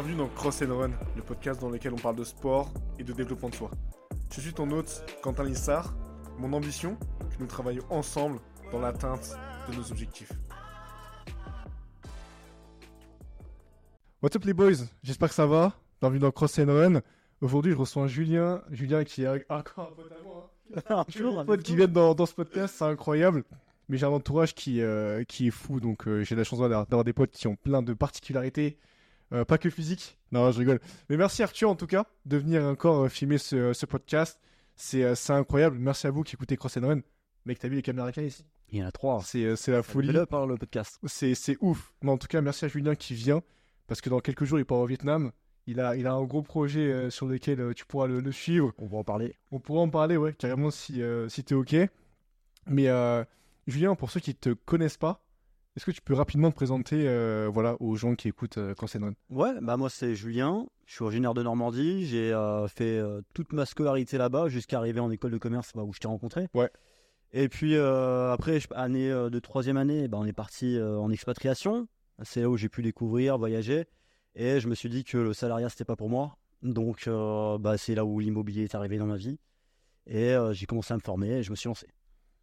Bienvenue dans Cross and Run, le podcast dans lequel on parle de sport et de développement de soi. Je suis ton hôte, Quentin Lissard. Mon ambition, que nous travaillions ensemble dans l'atteinte de nos objectifs. What's up les boys? J'espère que ça va. Bienvenue dans Cross and Run. Aujourd'hui, je reçois Julien. Julien qui est encore un pote à moi. hein. Toujours Un pote qui vient dans, dans ce podcast, c'est incroyable. Mais j'ai un entourage qui, euh, qui est fou, donc euh, j'ai la chance d'avoir des potes qui ont plein de particularités, euh, pas que physique. Non, je rigole. Mais merci Arthur en tout cas de venir encore euh, filmer ce, ce podcast. C'est euh, c'est incroyable. Merci à vous qui écoutez Cross and Run. Mec, t'as vu les caméras qu'il y a ici? Il y en a trois. C'est euh, c'est la folie. Folie. par le podcast. C'est c'est ouf. Mais en tout cas, merci à Julien qui vient parce que dans quelques jours, il part au Vietnam. Il a, il a un gros projet euh, sur lequel euh, tu pourras le, le suivre. On va en parler. On pourra en parler, ouais, carrément, si, euh, si t'es OK. Mais euh, Julien, pour ceux qui te connaissent pas, est-ce que tu peux rapidement te présenter euh, voilà, aux gens qui écoutent euh, Ouais, bah moi c'est Julien. Je suis originaire de Normandie. J'ai euh, fait euh, toute ma scolarité là-bas jusqu'à arriver en école de commerce bah, où je t'ai rencontré. Ouais. Et puis après, année de troisième année, bah, on est parti en expatriation. C'est là où j'ai pu découvrir, voyager. Et je me suis dit que le salariat c'était pas pour moi. Donc bah, c'est là où l'immobilier est arrivé dans ma vie. Et j'ai commencé à me former et je me suis lancé.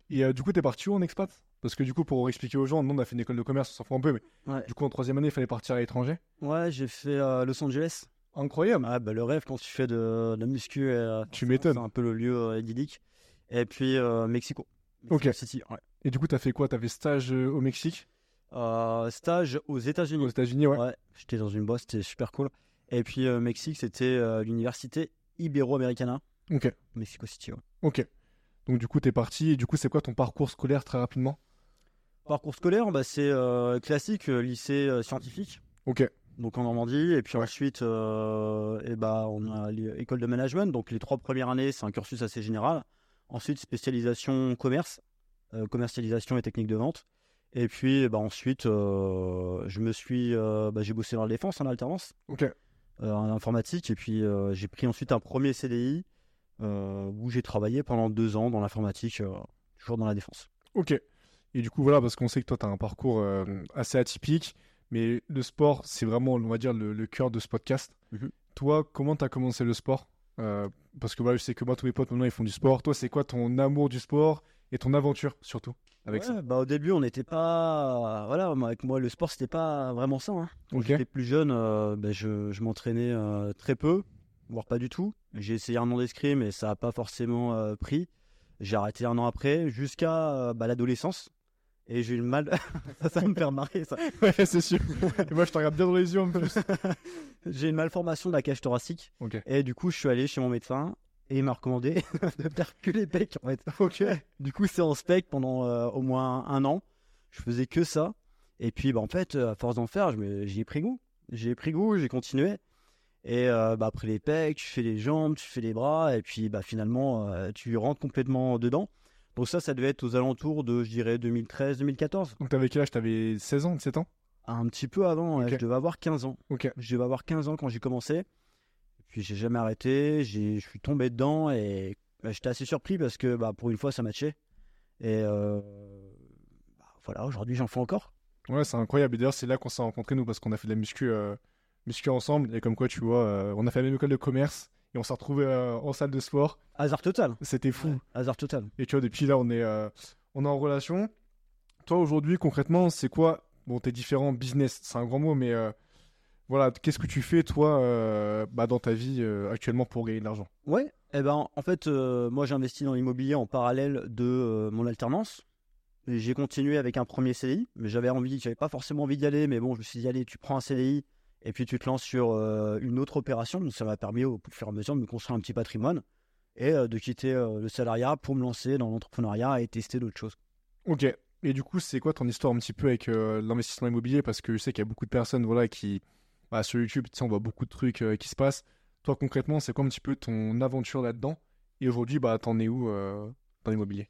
Et du coup, t'es parti où en expat? Parce que du coup, pour expliquer aux gens, nous, on a fait une école de commerce, on s'en fout un peu, mais Ouais. du coup, en troisième année, il fallait partir à l'étranger. Ouais, j'ai fait euh, Los Angeles. Incroyable Ah bah le rêve quand tu fais de, la muscu, euh, Tu m'étonnes. C'est un peu le lieu euh, idyllique. Et puis euh, Mexico. Ok. Mexico City, ouais. Et du coup, t'as fait quoi? T'as fait stage au Mexique? Euh, stage aux États-Unis. Aux États-Unis, ouais. Ouais. J'étais dans une boîte, c'était super cool. Et puis euh, Mexique, c'était euh, l'université Ibero-Americana, Ok, Mexico City. ouais. ok. Donc, du coup, t'es parti. Et du coup, c'est quoi ton parcours scolaire très rapidement? Parcours scolaire, bah, c'est euh, classique, euh, lycée euh, scientifique. Ok, Donc en Normandie, et puis ensuite, euh, eh bah, on a l'école de management. Donc les trois premières années, c'est un cursus assez général. Ensuite, spécialisation commerce, commercialisation et technique de vente. Et puis, eh bah, ensuite, euh, je me suis, euh, bah, j'ai bossé dans la défense en alternance, ok. euh, en informatique. Et puis, j'ai pris ensuite un premier CDI où j'ai travaillé pendant deux ans dans l'informatique, toujours dans la défense. Ok. Et du coup, voilà, parce qu'on sait que toi, tu as un parcours euh, assez atypique, mais le sport, c'est vraiment, on va dire, le, le cœur de ce podcast. Mhm. Toi, comment tu as commencé le sport? Euh, Parce que voilà, je sais que moi, tous mes potes, maintenant, ils font du sport. Toi, c'est quoi ton amour du sport et ton aventure, surtout, avec Ouais, ça? bah, au début, on n'était pas. Voilà, avec moi, le sport, c'était pas vraiment ça. hein. Quand j'étais plus jeune, euh, ben, je, je m'entraînais très peu, voire pas du tout. J'ai essayé un an d'escrime et ça n'a pas forcément pris. J'ai arrêté un an après, jusqu'à bah, l'adolescence. Et j'ai eu le mal. ça, ça me faire marrer, ça. Ouais, c'est sûr. et moi, je te regarde bien dans les yeux, en plus. j'ai une malformation de la cage thoracique. ok. Et du coup, je suis allé chez mon médecin et il m'a recommandé de faire que les pecs, en fait. Ok. Du coup, c'est en spec pendant euh, au moins un an. Je faisais que ça. Et puis, bah, en fait, euh, à force d'en faire, j'y ai pris goût. J'ai pris goût, j'ai continué. Et euh, bah, après les pecs, tu fais les jambes, tu fais les bras. Et puis, bah, finalement, euh, tu rentres complètement dedans. Donc ça, ça devait être aux alentours de, je dirais, 2013-2014. Donc, t'avais quel âge? T'avais 16 ans, 17 ans? Un petit peu avant, je devais avoir 15 ans. Ok. Je devais avoir 15 ans quand j'ai commencé. Et puis, j'ai jamais arrêté. J'ai- Je suis tombé dedans et bah, j'étais assez surpris parce que bah, pour une fois, ça matchait. Et euh, bah, voilà, aujourd'hui, j'en fais encore. Ouais, c'est incroyable. Et d'ailleurs, c'est là qu'on s'est rencontrés, nous, parce qu'on a fait de la muscu, euh, muscu ensemble. Et comme quoi, tu vois, euh, on a fait la même école de commerce et on s'est retrouvés euh, en salle de sport. Hasard total. C'était fou. Hasard total. Et tu vois, depuis là, on est, euh, on est en relation. Toi, aujourd'hui, concrètement, c'est quoi Bon, tes différents business, c'est un grand mot, mais euh, voilà, qu'est-ce que tu fais, toi, euh, bah, dans ta vie euh, actuellement pour gagner de l'argent? Ouais, eh ben, en fait, euh, moi, j'ai investi dans l'immobilier en parallèle de mon alternance. J'ai continué avec un premier CDI, mais j'avais envie, j'avais pas forcément envie d'y aller, mais bon, je me suis dit, allez, tu prends un CDI et puis tu te lances sur euh, une autre opération. Donc, ça m'a permis au fur et à mesure de me construire un petit patrimoine et euh, de quitter euh, le salariat pour me lancer dans l'entrepreneuriat et tester d'autres choses. Ok. Et du coup, c'est quoi ton histoire un petit peu avec l'investissement immobilier? Parce que je sais qu'il y a beaucoup de personnes voilà, qui, bah, sur YouTube, on voit beaucoup de trucs qui se passent. Toi, concrètement, c'est quoi un petit peu ton aventure là-dedans? Et aujourd'hui, bah, t'en es où dans l'immobilier?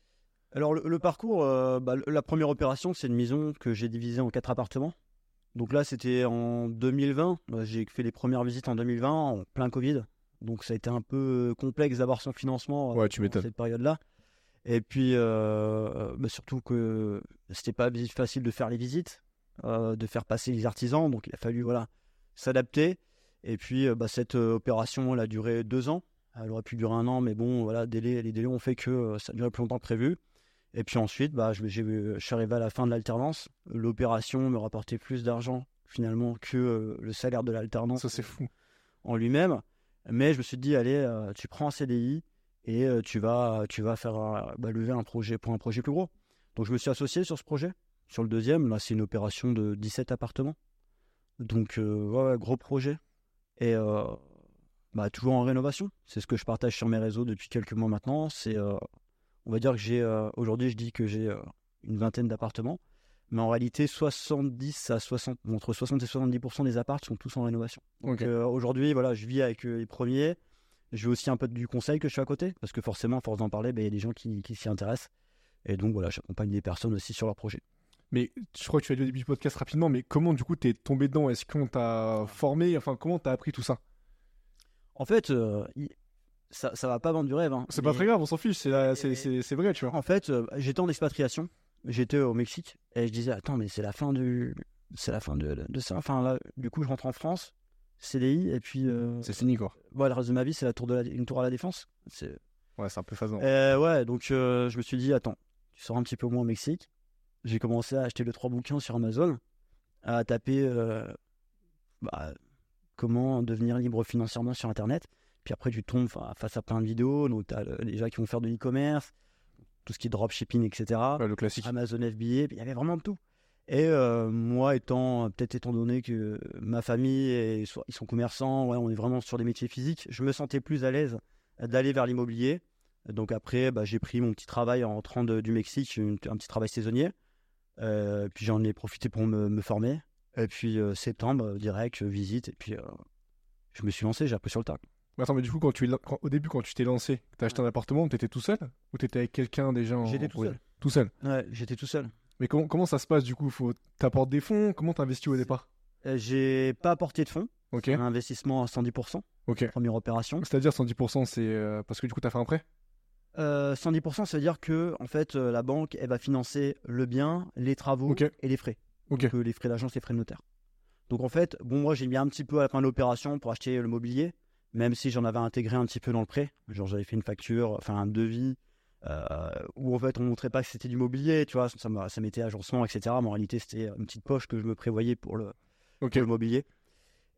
Alors le, le parcours, bah, la première opération, c'est une maison que j'ai divisée en quatre appartements. Donc là, c'était en 2020. Euh, J'ai fait les premières visites en 2020, en plein Covid. Donc ça a été un peu euh, complexe d'avoir son financement euh, Ouais, tu cette période-là. Et puis, euh, bah, surtout que c'était pas facile de faire les visites, euh, de faire passer les artisans. Donc il a fallu voilà, s'adapter. Et puis, bah, cette opération, elle a duré deux ans. Elle aurait pu durer un an, mais bon, voilà, délai, les délais ont fait que ça a duré plus longtemps que prévu. Et puis ensuite, bah, je, suis arrivé à la fin de l'alternance. L'opération me rapportait plus d'argent finalement que euh, le salaire de l'alternance Ça, c'est fou. en lui-même. Mais je me suis dit, allez, euh, tu prends un CDI et euh, tu vas, tu vas faire bah, lever un projet pour un projet plus gros. Donc je me suis associé sur ce projet. Sur le deuxième, là, c'est une opération de 17 appartements. Donc, ouais, gros projet. Et bah, toujours en rénovation. C'est ce que je partage sur mes réseaux depuis quelques mois maintenant. C'est, on va dire que j'ai, euh, aujourd'hui, je dis que j'ai euh, une vingtaine d'appartements. Mais en réalité, 70 à 60, entre 60 et 70% des apparts sont tous en rénovation. Donc euh, aujourd'hui, voilà, je vis avec les premiers. Je vis aussi un peu du conseil que je fais à côté, parce que forcément, à force d'en parler, ben, il y a des gens qui, qui s'y intéressent. Et donc voilà, j'accompagne des personnes aussi sur leur projet. Mais je crois que tu as dit au début du podcast rapidement, mais comment du coup t'es tombé dedans? Est-ce qu'on t'a formé? Enfin, comment t'as appris tout ça? En fait, euh, ça, ça va pas vendre du rêve. hein, C'est pas très grave, on s'en fiche, c'est la- c'est- Mais- c'est c'est vrai, tu vois. En fait, euh, j'étais en expatriation. J'étais au Mexique et je disais attends mais c'est la fin du c'est la fin de, de ça. Enfin là, du coup je rentre en France, CDI et puis euh, C'est fini quoi. voilà, le reste de ma vie c'est la tour de la, une tour à la défense. C'est Ouais, c'est un peu phasant. Euh, ouais, donc euh, je me suis dit, attends, tu sors un petit peu moins au Mexique. J'ai commencé à acheter les trois bouquins sur Amazon, à taper bah, comment devenir libre financièrement sur Internet. Puis après, tu tombes fa- face à plein de vidéos. Donc, tu as les gens qui vont faire de l'e-commerce, tout ce qui est dropshipping, etc. Ouais, le classique. Amazon FBA, il y avait vraiment de tout. Et euh, moi, étant peut-être étant donné que ma famille, est, ils sont commerçants, ouais, on est vraiment sur des métiers physiques, je me sentais plus à l'aise d'aller vers l'immobilier. Donc après, bah, j'ai pris mon petit travail en rentrant de- du Mexique, un petit travail saisonnier. Euh, puis j'en ai profité pour me, me former. Et puis euh, septembre, direct, visite. Et puis je me suis lancé, j'ai appris sur le tas. Mais attends, mais du coup, quand tu, quand- au début, quand tu t'es lancé, t'as acheté un appartement, t'étais tout seul Ou t'étais avec quelqu'un déjà en- J'étais tout seul. Tout seul. Ouais, j'étais tout seul. Mais comment, comment ça se passe du coup? Faut t'apportes des fonds? Comment t'investis au départ? Euh, j'ai pas apporté de fonds, Ok. un investissement à 110%, Ok. première opération. C'est-à-dire 110%, c'est euh, parce que du coup, t'as fait un prêt? Euh, 110%, ça veut dire que en fait, euh, la banque, elle va financer le bien, les travaux et les frais. Ok. Donc, les frais d'agence, les frais de notaire. Donc en fait, bon, moi j'ai mis un petit peu à la fin de l'opération pour acheter le mobilier, même si j'en avais intégré un petit peu dans le prêt. Genre j'avais fait une facture, enfin un devis, euh, où en fait on montrait pas que c'était du mobilier, tu vois, ça, ça mettait agencement, etc. Mais en réalité c'était une petite poche que je me prévoyais pour le, Ok. pour le mobilier.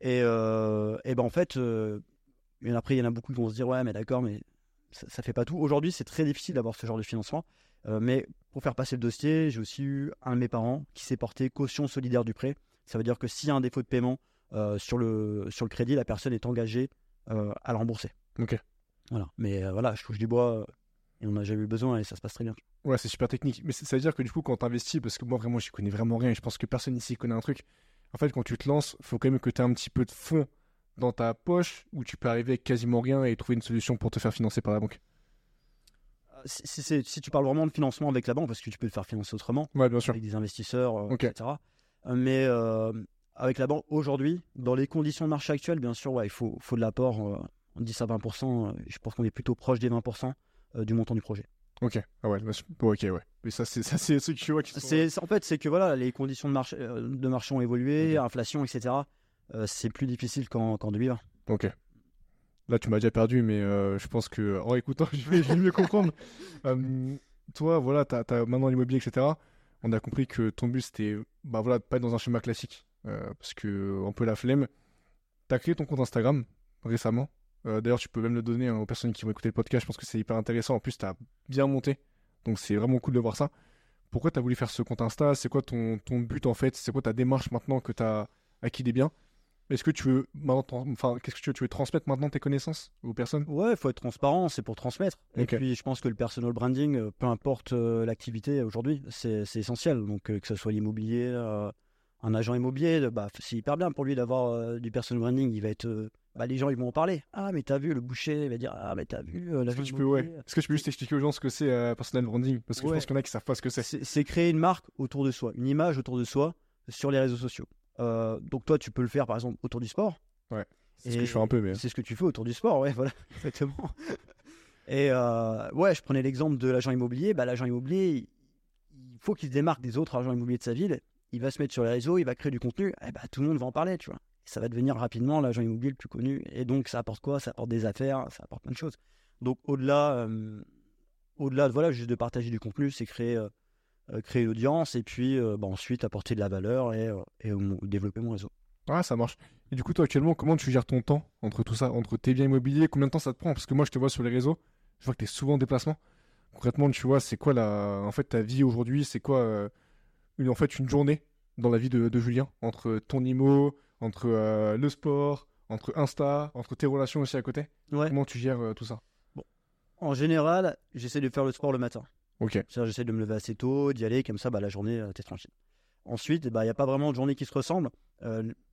Et, euh, et ben en fait, euh, et après il y en a beaucoup qui vont se dire ouais mais d'accord mais ça, ça fait pas tout. Aujourd'hui c'est très difficile d'avoir ce genre de financement, Euh, mais pour faire passer le dossier, j'ai aussi eu un de mes parents qui s'est porté caution solidaire du prêt. Ça veut dire que s'il y a un défaut de paiement euh, sur, le, sur le crédit, la personne est engagée à le rembourser. Ok. Voilà. Mais euh, voilà, je touche du bois euh, et on n'a jamais eu besoin et ça se passe très bien. Ouais, c'est super technique. Mais ça veut dire que du coup, quand t'investis, parce que moi vraiment, j'y connais vraiment rien, et je pense que personne ici connaît un truc. En fait, quand tu te lances, faut quand même que tu aies un petit peu de fonds dans ta poche où tu peux arriver avec quasiment rien et trouver une solution pour te faire financer par la banque. Euh, Si, si c'est- si tu parles vraiment de financement avec la banque, parce que tu peux le faire financer autrement, Ouais, bien sûr. avec des investisseurs, euh, etc. Euh, Mais euh, avec la banque, aujourd'hui, dans les conditions de marché actuelles, bien sûr, ouais, il faut, faut de l'apport, euh, 10 à 20%. euh, je pense qu'on est plutôt proche des 20% euh, du montant du projet. Ok. Ah ouais, bon, ok, ouais. Mais ça, c'est ça, c'est ceux qui, tu vois, qui sont... En fait, c'est que voilà, les conditions de marché, de marché ont évolué, inflation, etc. Euh, c'est plus difficile qu'en, qu'en 2020. Ok. Là, tu m'as déjà perdu, mais euh, je pense que en écoutant, je vais, je vais mieux comprendre. Euh, toi, voilà, t'as as maintenant l'immobilier, etc. On a compris que ton but, c'était bah, voilà, pas être dans un schéma classique, parce que un peu la flemme. T'as créé ton compte Instagram récemment. Euh, D'ailleurs, tu peux même le donner hein, aux personnes qui vont écouter le podcast. Je pense que c'est hyper intéressant. En plus, t'as bien monté. Donc, c'est vraiment cool de voir ça. Pourquoi t'as voulu faire ce compte Insta? C'est quoi ton, ton but en fait? C'est quoi ta démarche maintenant que t'as acquis des biens? Est-ce que tu veux enfin, qu'est-ce que tu veux, tu veux transmettre maintenant tes connaissances aux personnes? Ouais, il faut être transparent, c'est pour transmettre. Et puis, je pense que le personal branding, euh, peu importe euh, l'activité aujourd'hui, c'est, essentiel. Donc, euh, que ce soit l'immobilier, euh, un agent immobilier, bah, c'est hyper bien pour lui d'avoir euh, du personal branding. Il va être, euh, bah, les gens, ils vont en parler. Ah, mais t'as vu le boucher Il va dire, ah, mais t'as vu euh, Est-ce que l'agent tu peux, ouais. immobilier Est-ce que tu peux juste expliquer aux gens ce que c'est personal branding? Parce que je Ouais. pense qu'il y en a qui savent pas ce que c'est. C'est créer une marque autour de soi, une image autour de soi sur les réseaux sociaux. Donc toi, tu peux le faire par exemple autour du sport. C'est ce que je fais un peu, mais. C'est ce que tu fais autour du sport, ouais, voilà, exactement. Et ouais, je prenais l'exemple de l'agent immobilier. Bah, l'agent immobilier, il il faut qu'il se démarque des autres agents immobiliers de sa ville. Il va se mettre sur les réseaux, il va créer du contenu. Et bah, tout le monde va en parler, tu vois. ça va devenir rapidement l'agent immobilier le plus connu. Et donc, ça apporte quoi? Ça apporte des affaires, ça apporte plein de choses. Donc, au-delà, euh, au-delà de voilà, juste de partager du contenu, c'est créer, euh, euh, créer une audience et puis bah, ensuite apporter de la valeur et, développer mon réseau. Ouais, ça marche. Et du coup, toi, actuellement, comment tu gères ton temps entre tout ça, entre tes biens immobiliers? Combien de temps ça te prend? Parce que moi, je te vois sur les réseaux, je vois que tu es souvent en déplacement. Concrètement, tu vois, c'est quoi la... en fait, ta vie aujourd'hui? C'est quoi une, en fait, une journée dans la vie de, de Julien Entre ton IMO, entre euh, le sport, entre Insta, entre tes relations aussi à côté Comment tu gères euh, tout ça? Bon. En général, j'essaie de faire le sport le matin. Ok. J'essaie de me lever assez tôt, d'y aller, comme ça, bah, la journée, euh, t'es tranquille. Ensuite, il bah, n'y a pas vraiment de journée qui se ressemble.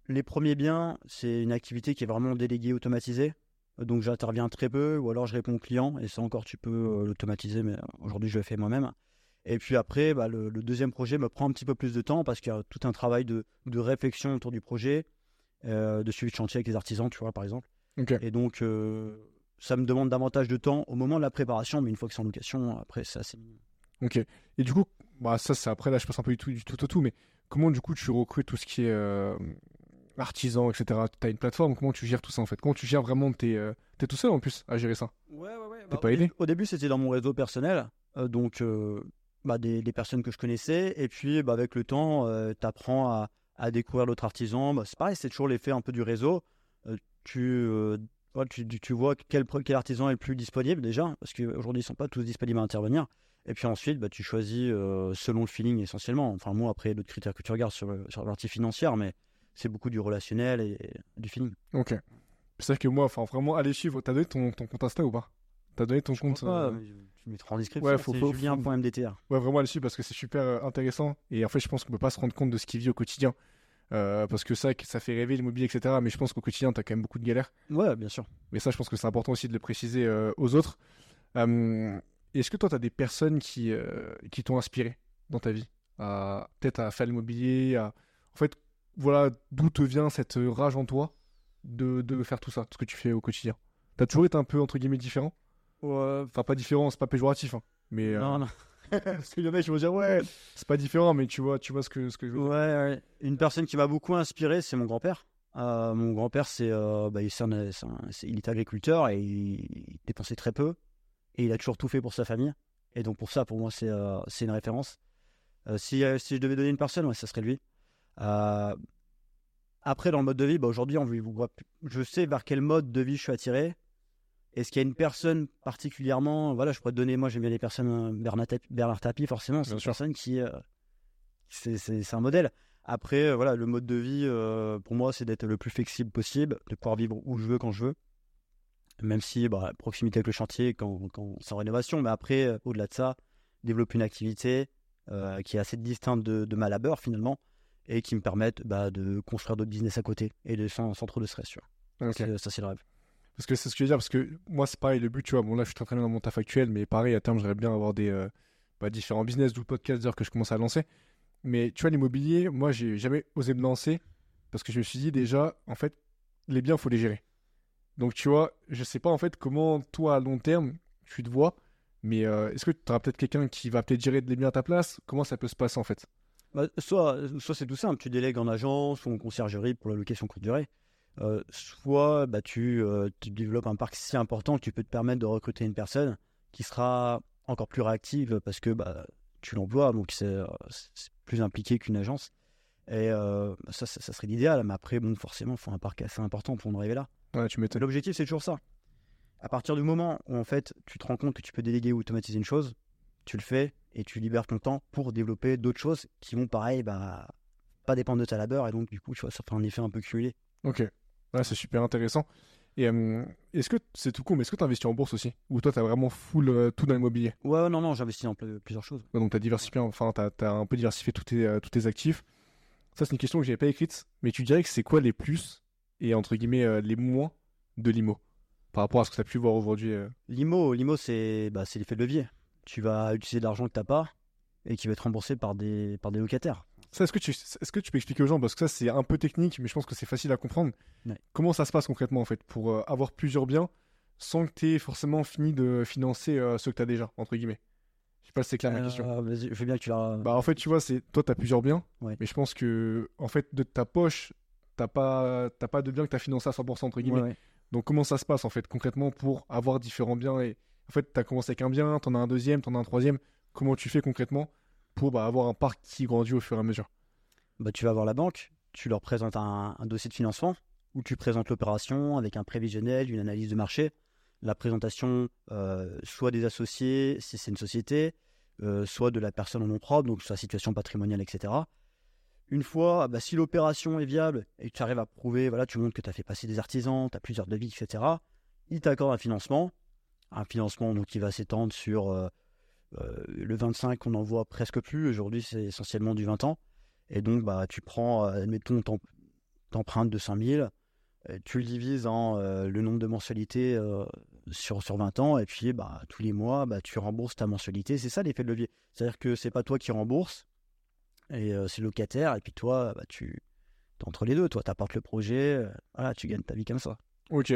les premiers biens, c'est une activité qui est vraiment déléguée, automatisée. Donc j'interviens très peu, ou alors je réponds aux clients, et ça encore, tu peux l'automatiser, mais aujourd'hui, je le fais moi-même. Et puis après, bah, le, deuxième projet me prend un petit peu plus de temps parce qu'il y a tout un travail de, réflexion autour du projet, euh, de suivi de chantier avec les artisans, tu vois, par exemple. Et donc, euh, ça me demande davantage de temps au moment de la préparation, mais une fois que c'est en location, après, c'est assez. Ok. Et du coup, bah, ça, c'est après, là, je passe un peu du tout, du tout au tout, mais comment, du coup, tu recrutes tout ce qui est euh, artisan, etc. Tu as une plateforme, comment tu gères tout ça, en fait? Comment tu gères vraiment T'es es tout seul, en plus, à gérer ça? Ouais, ouais, ouais. T'es bah, pas aidé? Au début, c'était dans mon réseau personnel. donc, bah, des, personnes que je connaissais. Et puis, bah, avec le temps, euh, tu apprends à, découvrir d'autres artisans. Bah, c'est pareil, c'est toujours l'effet un peu du réseau. Euh, euh, tu, tu, vois quel, artisan est le plus disponible déjà, parce qu'aujourd'hui, ils ne sont pas tous disponibles à intervenir. Et puis ensuite, tu choisis selon le feeling essentiellement. Enfin, moi, après, d'autres critères que tu regardes sur, sur la partie financière, mais c'est beaucoup du relationnel et, du feeling. Ok. C'est vrai que moi, enfin, vraiment, aller suivre. T'as donné ton, ton compte Insta ou pas? T'as donné ton compte tu mettras en description. Ouais, faut, c'est julien.mdtr. Ouais, vraiment là-dessus parce que c'est super euh, intéressant. Et en fait, je pense qu'on peut pas se rendre compte de ce qu'il vit au quotidien. Euh, parce que ça, ça fait rêver l'immobilier, etc. Mais je pense qu'au quotidien, tu as quand même beaucoup de galères. Ouais, bien sûr. Mais ça, je pense que c'est important aussi de le préciser euh, aux autres. Est-ce que toi, tu as des personnes qui, qui t'ont inspiré dans ta vie? Peut-être à faire l'immobilier à... En fait, voilà d'où te vient cette rage en toi de, de faire tout ça, ce que tu fais au quotidien? T'as toujours été un peu, entre guillemets, différent? Enfin, pas différent, c'est pas péjoratif. Hein. Mais, euh, Non, non. Parce qu'il y en a qui vont dire, ouais, c'est pas différent, mais tu vois, tu vois ce que, ce que je veux dire. Ouais, Une personne qui m'a beaucoup inspiré, c'est mon grand-père. Euh, mon grand-père, c'est, euh, bah, il, il est agriculteur et il, dépensait très peu. Et il a toujours tout fait pour sa famille. Et donc, pour ça, pour moi, c'est, c'est une référence. si, si je devais donner une personne, ouais, ça serait lui. après, dans le mode de vie, bah, aujourd'hui, on, je sais vers quel mode de vie je suis attiré. Est-ce qu'il y a une personne particulièrement, voilà, je pourrais te donner, moi j'aime bien les personnes, euh, Bernard Tapie, Bernard Tapie forcément, c'est une personne qui, euh, c'est un modèle. Après, euh, voilà, le mode de vie, pour moi, c'est d'être le plus flexible possible, de pouvoir vivre où je veux, quand je veux. Même si, bah, proximité avec le chantier, quand, quand c'est en rénovation, mais après, au-delà de ça, développer une activité qui est assez distincte de, de, ma labeur finalement, et qui me permette bah, de construire d'autres business à côté, et de, sans, sans trop de stress. Ça, c'est le rêve. Parce que c'est ce que je veux dire, parce que moi, c'est pareil, le but, tu vois, bon, là, je suis très très bien dans mon taf actuel, mais pareil, à terme, j'aimerais bien avoir des euh, bah, différents business, d'où le podcast que je commence à lancer. Mais tu vois, l'immobilier, moi, j'ai jamais osé me lancer parce que je me suis dit déjà, en fait, les biens, faut les gérer. Donc, tu vois, je sais pas en fait comment toi, à long terme, tu te vois, mais euh, est-ce que tu auras peut-être quelqu'un qui va peut-être gérer les biens à ta place? Comment ça peut se passer en fait? Bah, Soit, soit c'est tout simple, tu délègues en agence ou en conciergerie pour la location courte durée. Euh, soit bah, euh, tu, développes un parc si important que tu peux te permettre de recruter une personne qui sera encore plus réactive parce que bah, tu l'emploies, donc c'est euh, plus impliqué qu'une agence. Et ça, ça, serait l'idéal, mais après, bon, forcément, il faut un parc assez important pour en arriver là. Ouais, tu L'objectif, c'est toujours ça. À partir du moment où en fait, tu te rends compte que tu peux déléguer ou automatiser une chose, tu le fais et tu libères ton temps pour développer d'autres choses qui vont, pareil, bah, pas dépendre de ta labeur et donc, du coup, tu vois, ça fait un effet un peu cumulé. Ok. Ouais, c'est super intéressant. Et euh, est-ce que c'est tout con, mais est-ce que tu investis en bourse aussi? Ou toi, tu as vraiment full euh, tout dans l'immobilier? Ouais, non, non, j'investis en plusieurs choses. donc, tu as diversifié, enfin, tu as, un peu diversifié tous tes, euh, tous tes actifs. Ça, c'est une question que j'avais pas écrite, mais tu dirais que c'est quoi les plus et entre guillemets les moins de l'IMO par rapport à ce que tu as pu voir aujourd'hui L'IMO, l'IMO c'est bah, l'effet de levier. Tu vas utiliser de l'argent que tu n'as pas et qui va être remboursé par des, par des locataires est-ce que, tu, est-ce que tu peux expliquer aux gens, parce que ça c'est un peu technique, mais je pense que c'est facile à comprendre, comment ça se passe concrètement en fait, pour euh, avoir plusieurs biens sans que tu aies forcément fini de financer euh, ceux que tu as déjà, entre guillemets? Je sais pas si c'est clair ma question. Euh, je veux bien que tu la... Bah en fait, tu vois, c'est toi tu as plusieurs biens, mais je pense que en fait de ta poche, t'as pas, t'as pas de bien que t'as financé à 100% entre guillemets. Ouais. Donc comment ça se passe en fait concrètement pour avoir différents biens et en fait t'as commencé avec un bien, t'en as un deuxième, t'en as un troisième. Comment tu fais concrètement pour bah, avoir un parc qui grandit au fur et à mesure Bah, tu vas voir la banque, tu leur présentes un, dossier de financement où tu présentes l'opération avec un prévisionnel, une analyse de marché, la présentation euh, soit des associés si c'est une société, euh, soit de la personne en nom propre, donc sa situation patrimoniale, etc. Une fois, bah, si l'opération est viable et tu arrives à prouver, voilà, tu montres que tu as fait passer des artisans, tu as plusieurs devis, etc., ils t'accordent un financement, un financement donc, qui va s'étendre sur euh, le 25, on n'en voit presque plus, aujourd'hui c'est essentiellement du 20 ans. Et donc, bah, tu prends, euh, admettons, t'em- t'empruntes 200 000, euh, tu le divises en euh, le nombre de mensualités euh, sur, sur 20 ans, et puis bah, tous les mois, bah, tu rembourses ta mensualité. C'est ça l'effet de levier. C'est-à-dire que c'est pas toi qui rembourse, et euh, c'est le locataire, et puis toi, bah, tu es entre les deux. Toi, tu apportes le projet, euh, voilà, tu gagnes ta vie comme ça. Ok.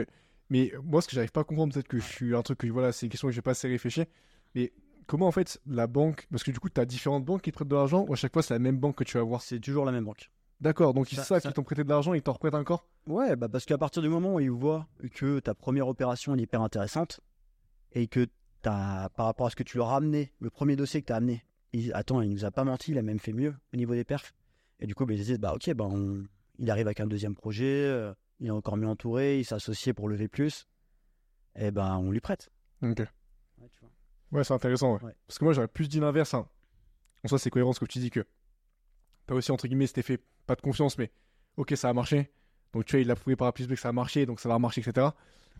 Mais moi, ce que j'arrive pas à comprendre, peut-être que je suis un truc que voilà, c'est une question que j'ai pas assez réfléchi. Mais comment en fait la banque, parce que du coup, tu as différentes banques qui te prêtent de l'argent, ou à chaque fois c'est la même banque que tu vas voir C'est toujours la même banque. D'accord, donc ils Ça- savent ça- qu'ils t'ont prêté de l'argent, ils t'en reprêtent encore Ouais, bah parce qu'à partir du moment où ils voient que ta première opération est hyper intéressante et que t'as, par rapport à ce que tu leur as amené, le premier dossier que tu as amené, ils attends, il nous a pas menti, il a même fait mieux au niveau des perfs. Et du coup, bah, ils se disent, bah ok, bah, on- il arrive avec un deuxième projet, euh, il est encore mieux entouré, il s'est associé pour lever plus, et ben on lui prête. Ok. Ouais, c'est intéressant. ouais. Ouais. Parce que moi, j'aurais plus dit l'inverse. Hein. En soi, c'est cohérent ce que tu dis que t'as aussi, entre guillemets, cet effet, pas de confiance, mais ok, ça a marché. Donc, tu vois, il a prouvé par A plus B que ça a marché, donc ça va marcher, etc.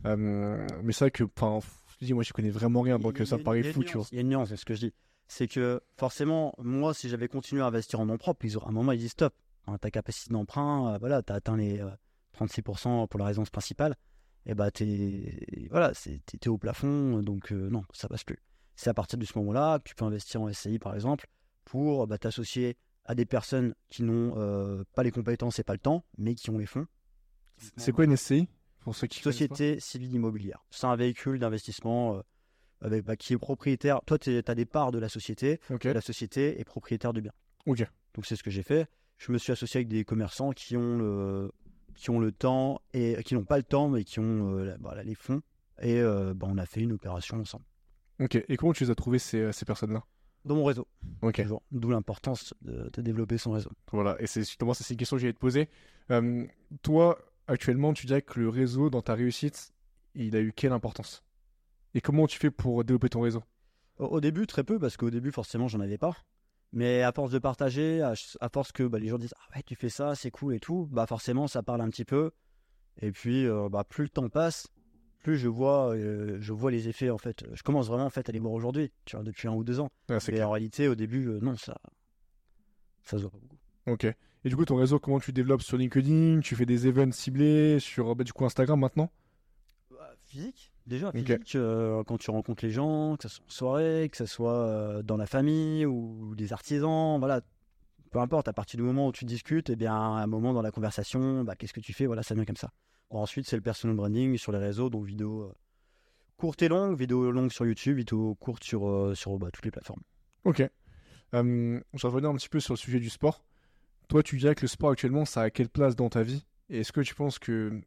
Euh, mais c'est vrai que, enfin, je dis, moi, je connais vraiment rien, donc a- ça me paraît fou, tu vois. Il y a une nuance, c'est ce que je dis. C'est que forcément, moi, si j'avais continué à investir en nom propre, ils auraient, à un moment, ils disent stop. Hein, ta capacité d'emprunt, euh, voilà, tu as atteint les euh, 36% pour la résidence principale. Et bah, t'es voilà, t'es au plafond, donc euh, non, ça passe plus. C'est à partir de ce moment-là que tu peux investir en SCI, par exemple, pour bah, t'associer à des personnes qui n'ont euh, pas les compétences et pas le temps, mais qui ont les fonds. C'est quoi une SCI Pour ceux qui Société civile immobilière. C'est un véhicule d'investissement euh, avec, bah, qui est propriétaire. Toi, tu as des parts de la société. La société est propriétaire du bien. Ok. Donc, c'est ce que j'ai fait. Je me suis associé avec des commerçants qui ont le, qui ont le temps et qui n'ont pas le temps, mais qui ont euh, voilà, les fonds. Et bah, on a fait une opération ensemble. Ok. Et comment tu les as trouvés, ces, ces personnes-là? Dans mon réseau. Ok. D'où l'importance de, de développer son réseau. Voilà. Et c'est justement, c'est une question que j'allais te poser. Euh, toi, actuellement, tu dirais que le réseau, dans ta réussite, il a eu quelle importance? Et comment tu fais pour développer ton réseau? Au, au début, très peu, parce qu'au début, forcément, j'en avais pas. Mais à force de partager, à, à force que bah, les gens disent Ah ouais, tu fais ça, c'est cool et tout, bah forcément, ça parle un petit peu. Et puis, euh, bah, plus le temps passe, plus je vois, euh, je vois les effets, en fait. Je commence vraiment en fait, à les voir aujourd'hui, tu vois, depuis un ou deux ans. Ah, Mais clair. en réalité, au début, euh, non, ça, ça se voit pas beaucoup. Ok. Et du coup, ton réseau, comment tu développes? Sur LinkedIn? Tu fais des events ciblés? Sur bah, du coup Instagram maintenant? Bah, Physique Déjà, physique, euh, quand tu rencontres les gens, que ce soit en soirée, que ce soit dans la famille ou des artisans, voilà, peu importe, à partir du moment où tu discutes, et bien à un moment dans la conversation, bah, qu'est-ce que tu fais, voilà, ça vient comme ça. Ensuite, c'est le personal branding sur les réseaux, donc vidéos euh, courtes et longues, vidéos longues sur YouTube, vidéos courtes sur, euh, sur bah, toutes les plateformes. Ok. Euh, je vais revenir un petit peu sur le sujet du sport. Toi, tu dirais que le sport actuellement, ça a quelle place dans ta vie? Et est-ce que tu penses que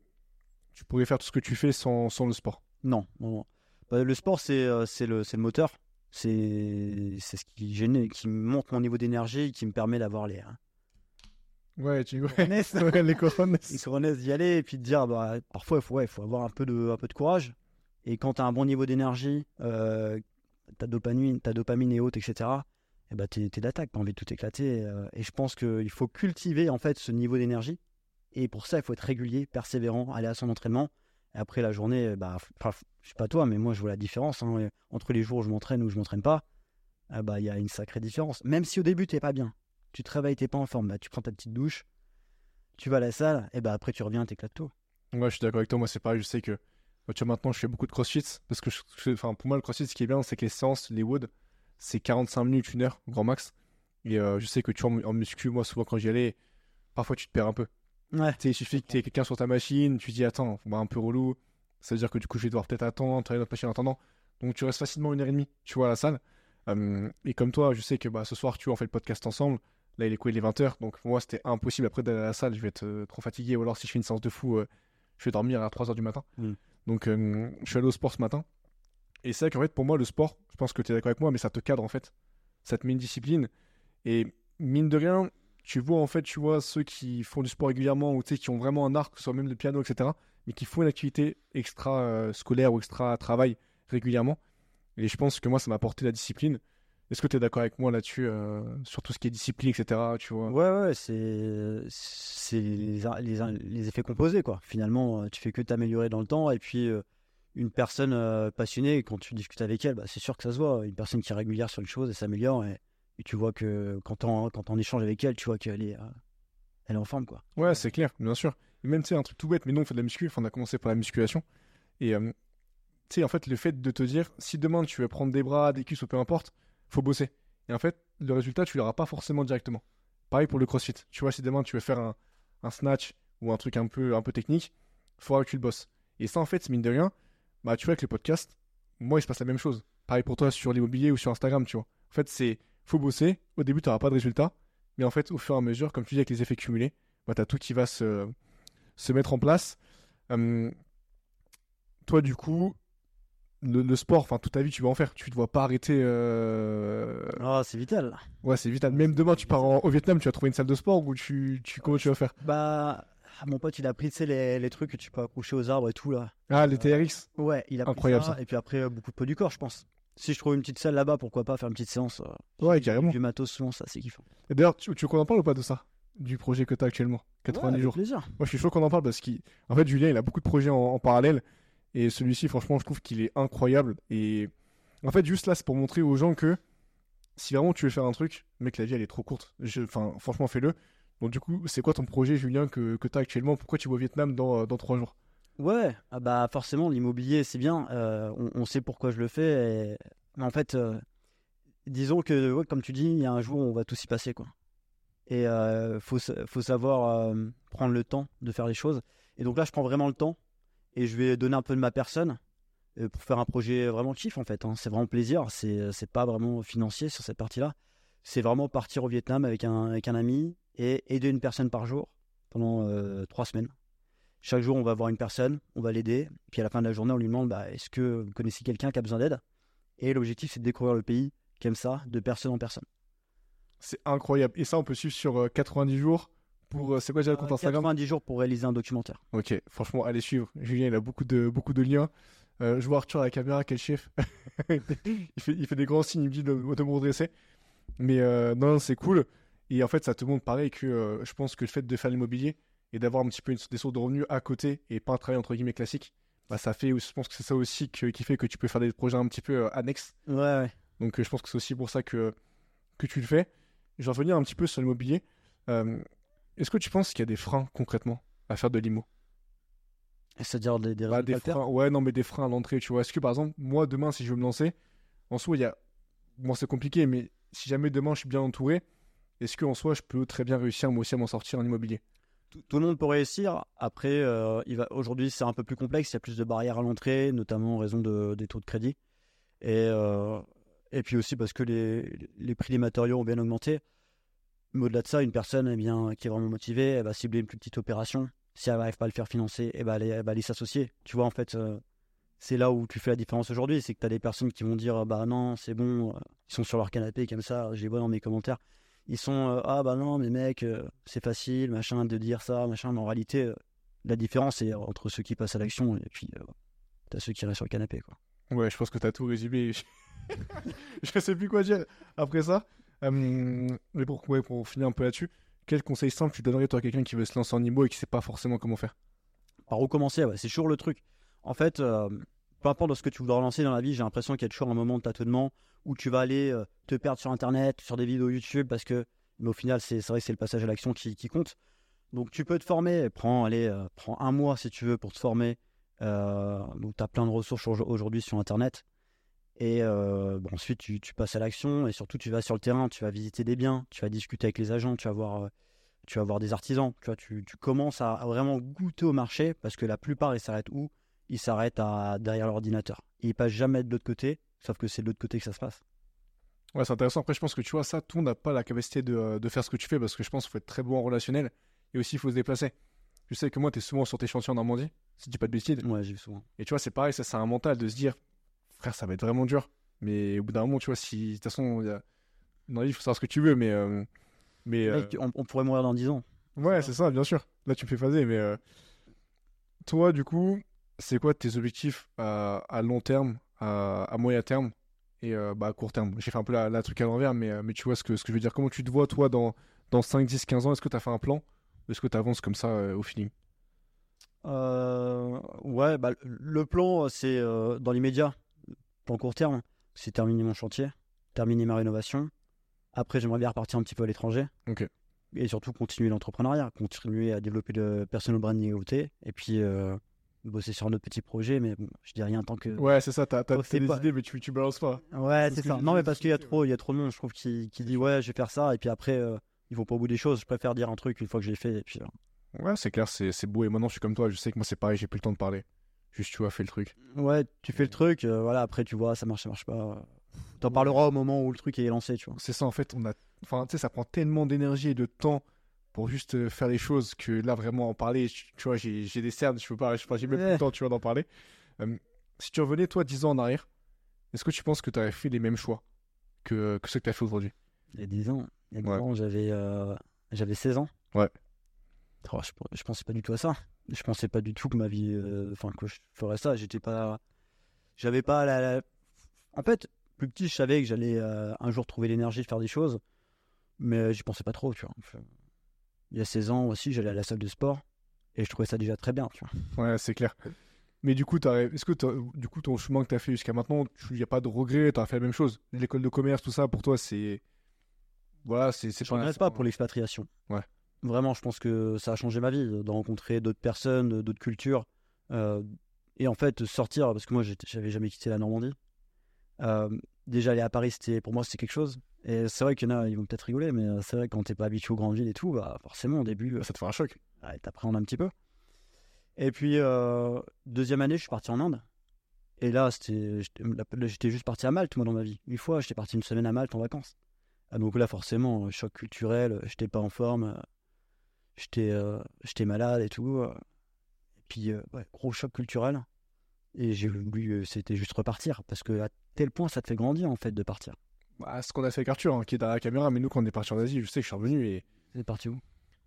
tu pourrais faire tout ce que tu fais sans, sans le sport? Non. Bah, le sport, c'est euh, c'est le, moteur. C'est ce qui, génère, qui monte mon niveau d'énergie et qui me permet d'avoir les, hein, Ouais, tu Coronas. ouais, les une coronaise d'y aller et puis de dire bah, parfois il faut, ouais, faut avoir un peu de, un peu de courage. Et quand tu as un bon niveau d'énergie euh, ta dopamine ta dopamine est haute etc et bah t'es t'es d'attaque. T'as envie de tout éclater. Euh, et je pense qu'il faut cultiver en fait ce niveau d'énergie. Et pour ça il faut être régulier persévérant aller à son entraînement. Et après la journée bah je sais pas toi mais moi je vois la différence hein, entre les jours où je m'entraîne ou je m'entraîne pas ah bah il y a une sacrée différence. Même si au début t'es pas bien tu te réveilles t'es pas en forme bah, tu prends ta petite douche tu vas à la salle, et bah après tu reviens, t'éclates tout. Ouais, je suis d'accord avec toi. Moi, c'est pareil. Je sais que bah, tu vois, maintenant, je fais beaucoup de crossfit. Parce que, je- je- enfin, pour moi, le crossfit, ce qui est bien, c'est que les séances, les WOD, c'est 45 minutes, une heure, grand max. Et euh, je sais que tu vois, en en muscu, moi, souvent, quand j'y allais, parfois, tu te perds un peu. Ouais. Tu il suffit que tu aies quelqu'un sur ta machine, tu te dis, attends, bah, un peu relou. Ça veut dire que du coup, je vais devoir peut-être attendre, travailler notre machine en attendant. Donc, tu restes facilement une heure et demie, tu vois, à la salle. Euh, et comme toi, je sais que bah, ce soir, tu vois, on fait le podcast ensemble. Là, il est quoi Il est 20h. Donc, moi, c'était impossible après d'aller à la salle. Je vais être euh, trop fatigué. Ou alors, si je fais une séance de fou, euh, je vais dormir à 3h du matin. Mm. Donc, euh, je suis allé au sport ce matin. Et c'est vrai qu'en fait, pour moi, le sport, je pense que tu es d'accord avec moi, mais ça te cadre en fait. Ça te met une discipline. Et mine de rien, tu vois en fait, tu vois ceux qui font du sport régulièrement ou tu sais, qui ont vraiment un art, que ce soit même le piano, etc., mais qui font une activité extra scolaire ou extra travail régulièrement. Et je pense que moi, ça m'a apporté la discipline. Est-ce que tu es d'accord avec moi là-dessus, euh, sur tout ce qui est discipline, etc. Tu vois? Ouais, ouais, c'est c'est les, les, les effets composés, quoi. Finalement, euh, tu fais que t'améliorer dans le temps. Et puis, euh, une personne euh, passionnée, quand tu discutes avec elle, bah, c'est sûr que ça se voit. Une personne qui est régulière sur une chose et s'améliore. Et, et tu vois que quand on, quand on échange avec elle, tu vois qu'elle est, elle est en forme, quoi. Ouais, c'est clair, bien sûr. Et même, sais, un truc tout bête, mais nous, on fait de la muscu. Enfin, on a commencé par la musculation. Et, tu sais, en fait, le fait de te dire, si demain tu veux prendre des bras, des cuisses ou peu importe, faut bosser. Et en fait, le résultat, tu l'auras pas forcément directement. Pareil pour le crossfit. Tu vois, si demain tu veux faire un, snatch ou un truc un peu, un peu technique, faudra que tu le bosses. Et ça, en fait, mine de rien, bah, tu vois, avec les podcasts, moi, il se passe la même chose. Pareil pour toi sur l'immobilier ou sur Instagram, tu vois. En fait, c'est, faut bosser. Au début, tu n'auras pas de résultat. Mais en fait, au fur et à mesure, comme tu dis, avec les effets cumulés, bah, tu tout qui va se, se mettre en place. Hum, toi, du coup, le, le sport, enfin, toute ta vie, tu vas en faire. Tu ne dois pas arrêter. euh, Ah, c'est vital. Ouais, c'est vital. Même demain, tu pars en- au Vietnam, tu vas trouver une salle de sport ou tu, tu, comment tu vas faire? Bah, ah, mon pote, il a pris, les, les trucs que tu peux accrocher aux arbres et tout, là. Ah, les TRX Ouais, il a pris Incroyable, ça, ça. Et puis après, euh, beaucoup de poids du corps, je pense. Si je trouve une petite salle là-bas, pourquoi pas faire une petite séance euh, Ouais, carrément. Du matos, souvent, ça, c'est kiffant. Et D'ailleurs, tu, tu veux qu'on en parle ou pas de ça? Du projet que tu as actuellement? 90 Ouais, avec jours. plaisir. Moi, je suis chaud qu'on en parle parce qu'en fait, Julien, il a beaucoup de projets en, en parallèle. Et celui-ci, franchement, je trouve qu'il est incroyable. Et en fait, juste là, c'est pour montrer aux gens que si vraiment tu veux faire un truc, mec, la vie, elle est trop courte. Je- Enfin, franchement, fais-le. Donc, du coup, c'est quoi ton projet, Julien, que, que tu as actuellement? Pourquoi tu vas au Vietnam dans, dans 3 jours? Ouais, ah bah forcément, l'immobilier, c'est bien. euh, on, sait pourquoi je le fais. et- Mais en fait, euh, disons que, comme tu dis, il y a un jour où on va tous y passer, quoi. Et euh, faut, faut savoir euh, prendre le temps de faire les choses. Et donc là, je prends vraiment le temps et je vais donner un peu de ma personne euh, pour faire un projet vraiment kiff, en fait. hein. C'est vraiment plaisir. C'est c'est pas vraiment financier sur cette partie-là. C'est vraiment partir au Vietnam avec un, avec un ami et aider une personne par jour pendant euh, trois semaines. Chaque jour, on va voir une personne, on va l'aider. Puis à la fin de la journée, on lui demande bah, est-ce que vous connaissez quelqu'un qui a besoin d'aide? Et l'objectif, c'est de découvrir le pays aime ça, de personne en personne. C'est incroyable. Et ça, on peut suivre sur euh, 90 jours. Pour, euh, c'est quoi déjà le compte Instagram 90 jours pour réaliser un documentaire. Ok, franchement, allez suivre. Julien, il a beaucoup de, beaucoup de liens. Euh, je vois Arthur à la caméra, quel chef. il, fait, il fait des grands signes, il me dit de, de me redresser. Mais euh, non, c'est cool. Et en fait, ça te montre pareil que euh, je pense que le fait de faire l'immobilier et d'avoir un petit peu une- des sources de revenus à côté et pas un travail entre guillemets classique, bah, ça fait, je pense que c'est ça aussi que- qui fait que tu peux faire des projets un petit peu annexes. Ouais, ouais. Donc je pense que c'est aussi pour ça que, que tu le fais. Je vais revenir un petit peu sur l'immobilier. Est-ce que tu penses qu'il y a des freins concrètement à faire de l'immo C'est-à-dire des, des bah, raisons de des freins, ouais, non, mais des freins à l'entrée, tu vois. Est-ce que par exemple, moi demain, si je veux me lancer, en soi, il y a. Bon, c'est compliqué, mais si jamais demain je suis bien entouré, est-ce qu'en soi, je peux très bien réussir moi aussi à m'en sortir en immobilier? Tout, tout le monde peut réussir. Après, euh, il va... aujourd'hui, c'est un peu plus complexe. Il y a plus de barrières à l'entrée, notamment en raison de- des taux de crédit. Et, euh, et puis aussi parce que les, les prix des matériaux ont bien augmenté. Mais au-delà de ça, une personne eh bien, qui est vraiment motivée, elle va cibler une plus petite opération. Si elle n'arrive pas à le faire financer, eh ben, elle, va aller s'associer. Tu vois, en fait, euh, c'est là où tu fais la différence aujourd'hui. C'est que tu as des personnes qui vont dire Bah non, c'est bon, euh, ils sont sur leur canapé comme ça. Je les vois dans mes commentaires. Ils sont euh, Ah bah non, mais mec, c'est facile, machin, de dire ça, machin. Mais en réalité, la différence, c'est entre ceux qui passent à l'action et puis tu as ceux qui restent sur le canapé. Ouais, je pense que t'as tout résumé. je sais plus quoi dire après ça. Euh, mais pour, pour finir un peu là-dessus, quel conseil simple tu donnerais à quelqu'un qui veut se lancer en immo et qui sait pas forcément comment faire? Par recommencer, ouais, c'est toujours le truc. En fait, euh, peu importe ce que tu voudras lancer dans la vie, j'ai l'impression qu'il y a toujours un moment de tâtonnement où tu vas aller euh, te perdre sur Internet, sur des vidéos YouTube, parce que, mais au final, c'est vrai que c'est le passage à l'action qui, compte. Donc tu peux te former, prends, allez, euh, prends un mois si tu veux pour te former. Donc tu as plein de ressources au- aujourd'hui sur Internet. Et euh, bon, ensuite, tu, tu passes à l'action et surtout, tu vas sur le terrain, tu vas visiter des biens, tu vas discuter avec les agents, tu vas voir, euh, tu vas voir des artisans. Tu, vois, tu, tu commences à, à vraiment goûter au marché parce que la plupart, ils s'arrêtent où? Ils s'arrêtent à- derrière l'ordinateur. Ils passent jamais de l'autre côté, sauf que c'est de l'autre côté que ça se passe. Ouais, c'est intéressant. Après, je pense que tu vois, ça, tout n'a pas la capacité de, euh, de faire ce que tu fais parce que je pense qu'il faut être très bon en relationnel et aussi il faut se déplacer. Je sais que moi, tu es souvent sur tes chantiers en Normandie, si je dis pas de bêtises. Ouais, j'ai vu souvent. Et tu vois, c'est pareil, ça, c'est un mental de se dire, frère, ça va être vraiment dur. Mais au bout d'un moment, tu vois, si de toute façon, a... dans la vie, il faut savoir ce que tu veux, mais. euh, mais euh, Mec, on, on pourrait mourir dans 10 ans. Ouais, c'est ça, bien sûr. Là, tu me fais phaser, mais euh, toi, du coup, c'est quoi tes objectifs à, à long terme, à, à moyen terme et bah, à court terme? J'ai fait un peu la, la truc à l'envers, mais, mais tu vois ce que, ce que je veux dire. Comment tu te vois, toi, dans, dans 5, 10, 15 ans? Est-ce que tu as fait un plan? Ou est-ce que tu avances comme ça au feeling? Euh, ouais, bah, le plan, c'est euh, dans l'immédiat, plan court terme, c'est terminer mon chantier, terminer ma rénovation. Après, j'aimerais bien repartir un petit peu à l'étranger. Ok. Et surtout continuer l'entrepreneuriat, continuer à développer le personal branding OT, et puis euh, bosser sur un autre petit projet, mais bon, je dis rien tant que. Ouais, c'est ça, t'as t'as- Oh, t'as des pas- idées, mais tu, tu balances pas. Ouais, C'est ça. j'ai Non, mais parce qu'il y a trop, il y a trop de monde, je trouve, qui, qui dit ouais, je vais faire ça, et puis après, euh, ils vont pas au bout des choses. Je préfère dire un truc une fois que je l'ai fait, et puis. euh, Ouais, c'est clair, c'est c'est beau. Et maintenant, je suis comme toi, je sais que moi, c'est pareil, j'ai plus le temps de parler. Juste, tu vois, fais le truc. Ouais, tu fais le truc, euh, voilà, après tu vois, ça marche, ça marche pas. T'en parleras au moment où le truc est lancé, tu vois. C'est ça, en fait, on a. Enfin, tu sais, ça prend tellement d'énergie et de temps pour juste euh, faire les choses que là, vraiment, en parler, tu tu vois, j'ai j'ai des cernes, je peux pas, j'ai même plus Ouais. le temps, tu vois, d'en parler. Euh, si tu revenais, toi, 10 ans en arrière, est-ce que tu penses que tu aurais fait les mêmes choix que, que ceux que tu as fait aujourd'hui? Il y a 10 ans, il y a 10 Ouais. ans, j'avais euh, j'avais 16 ans. Ouais. Oh, je, je pensais pas du tout à ça. Je pensais pas du tout que ma vie, euh, enfin que je ferais ça. J'étais pas, j'avais pas la, la- En fait, plus petit, je savais que j'allais euh, un jour trouver l'énergie de faire des choses, mais j'y pensais pas trop, tu vois. Il y a 16 ans aussi, j'allais à la salle de sport et je trouvais ça déjà très bien, tu vois. Ouais, c'est clair. Mais du coup, est-ce que du coup, ton chemin que tu as fait jusqu'à maintenant, il n'y a pas de regret, tu as fait la même chose? L'école de commerce, tout ça, pour toi, c'est. Voilà, c'est c'est Je regrette pas pour l'expatriation. Ouais. Vraiment, je pense que ça a changé ma vie de rencontrer d'autres personnes, d'autres cultures. euh, et en fait, sortir, parce que moi, j'avais jamais quitté la Normandie. Euh, déjà, aller à Paris, pour moi, c'était quelque chose. Et c'est vrai qu'il y en a, ils vont peut-être rigoler, mais c'est vrai que quand t'es pas habitué aux grandes villes et tout, bah, forcément, au début, Ça te fait un choc. ouais, t'appréhendes un petit peu. Et puis, euh, deuxième année, je suis parti en Inde. Et là, j'étais juste parti à Malte, moi, dans ma vie. Une fois, j'étais parti une semaine à Malte en vacances. Ah, donc là, forcément, choc culturel, j'étais pas en forme, j'étais, euh, malade et tout. euh. Et puis, euh, ouais, gros choc culturel. Et j'ai voulu, euh, c'était juste repartir, parce que à tel point, ça te fait grandir, en fait, de partir. Bah, ce qu'on a fait avec Arthur, hein, qui est derrière la caméra, mais nous, quand on est parti en Asie, je sais que je suis revenu et C'est parti où?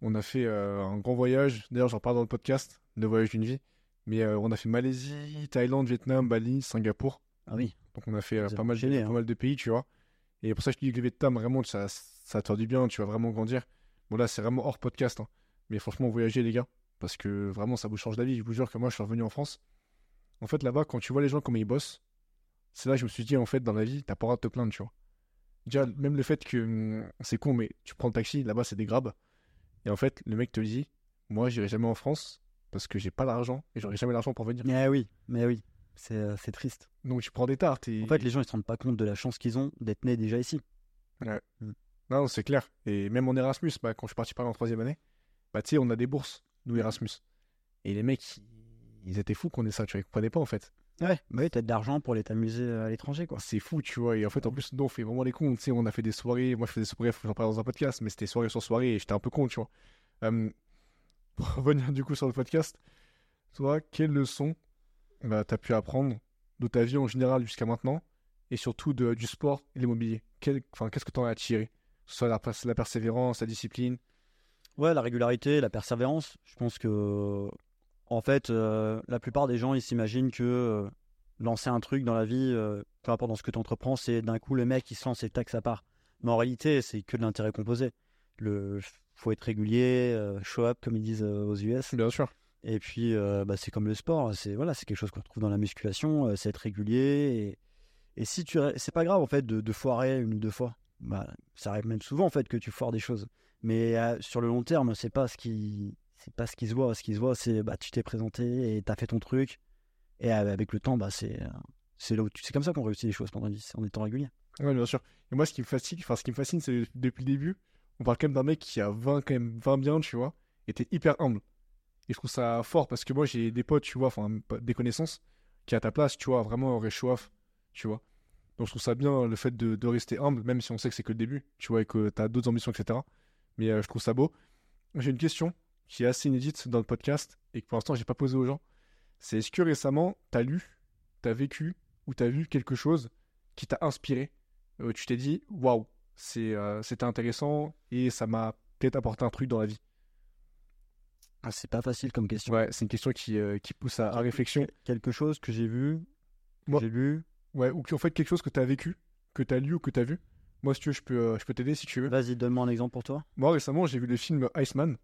on a fait euh, un grand voyage. D'ailleurs, j'en parle dans le podcast, le voyage d'une vie. Mais on a fait Malaisie, Thaïlande, Vietnam, Bali, Singapour. Ah oui. Donc on a fait pas, mal de, enchaîné, pas hein. mal de pays, tu vois. Et pour ça, je te dis que le Vietnam, vraiment, ça, ça te du bien, tu vas vraiment grandir. Bon, là, c'est vraiment hors podcast. hein. Mais franchement, voyagez, les gars. Parce que vraiment, ça vous change la vie. Je vous jure que moi, je suis revenu en France. En fait, là-bas, quand tu vois les gens comment ils bossent, c'est là que je me suis dit, en fait, dans la vie, t'as pas le droit de te plaindre, tu vois. Déjà, même le fait que hum, c'est con, mais tu prends le taxi, là-bas, c'est des grabs. Et en fait, le mec te dit, moi, j'irai jamais en France parce que j'ai pas l'argent et j'aurai jamais l'argent pour venir. Mais oui, mais oui. C'est, euh, c'est triste. Donc, tu prends des tartes. Et... En fait, les gens, ils se rendent pas compte de la chance qu'ils ont d'être nés déjà ici. Non, c'est clair. Et même en Erasmus, bah, quand je suis parti parler en troisième année, bah, tu sais, on a des bourses, nous, Erasmus. Et les mecs, ils étaient fous qu'on ait ça, tu vois, ils comprenaient pas, en fait. Ouais, bah oui, t'as de l'argent pour aller t'amuser à l'étranger, quoi. C'est fou, tu vois. Et en fait, en plus, nous, on fait vraiment les cons, tu sais, on a fait des soirées. Moi, je fais des soirées, faut que j'en parle dans un podcast, mais c'était soirée sur soirée et j'étais un peu con, tu vois. Euh, pour revenir, du coup, sur le podcast, toi, quelle leçon bah, t'as pu apprendre de ta vie en général jusqu'à maintenant et surtout de, du sport et l'immobilier? Qu'est-ce que t'en as tiré? Soit la, pers- la persévérance, la discipline Ouais, la régularité, la persévérance. Je pense que, en fait, euh, la plupart des gens, ils s'imaginent que euh, lancer un truc dans la vie, euh, peu importe dans ce que tu entreprends, c'est d'un coup le mec qui se lance et taxe à part. Mais en réalité, c'est que de l'intérêt composé. Le faut être régulier, euh, show up comme ils disent aux US. Bien sûr. Et puis, bah, c'est comme le sport. C'est voilà, c'est quelque chose qu'on retrouve dans la musculation. c'est être régulier. Et, et si tu, c'est pas grave en fait de, de foirer une ou deux fois. Bah, ça arrive même souvent en fait que tu foires des choses. Mais euh, sur le long terme, c'est pas ce qui, c'est pas ce qui se voit. Ce qui se voit, c'est bah tu t'es présenté et t'as fait ton truc. Et euh, avec le temps, bah c'est, c'est là où c'est comme ça qu'on réussit les choses pendant en étant régulier. Ouais, bien sûr. Et moi, ce qui me fascine, enfin, ce qui me fascine, c'est depuis le début, on parle quand même d'un mec qui a 20, quand même 20 bien, tu vois, et t'es hyper humble. Et je trouve ça fort parce que moi, j'ai des potes, tu vois, enfin, des connaissances, qui à ta place, tu vois, vraiment auraient show tu vois. Donc je trouve ça bien le fait de, de rester humble, même si on sait que c'est que le début, tu vois, et que tu as d'autres ambitions, etc. Mais euh, je trouve ça beau. J'ai une question qui est assez inédite dans le podcast et que pour l'instant j'ai pas posé aux gens. C'est est-ce que récemment tu as lu, tu as vécu ou tu as vu quelque chose qui t'a inspiré? Euh, Tu t'es dit, waouh, c'est, euh, c'était intéressant et ça m'a peut-être apporté un truc dans la vie. Ah, c'est pas facile comme question. Ouais, c'est une question qui, qui pousse à, à réflexion. Quelque chose que j'ai vu, j'ai lu. Ouais, ou en fait quelque chose que tu as vécu, que tu as lu ou que tu as vu. Moi, si tu veux, je peux, euh, je peux t'aider si tu veux. Vas-y, donne-moi un exemple pour toi. Moi, récemment, j'ai vu le film Iceman.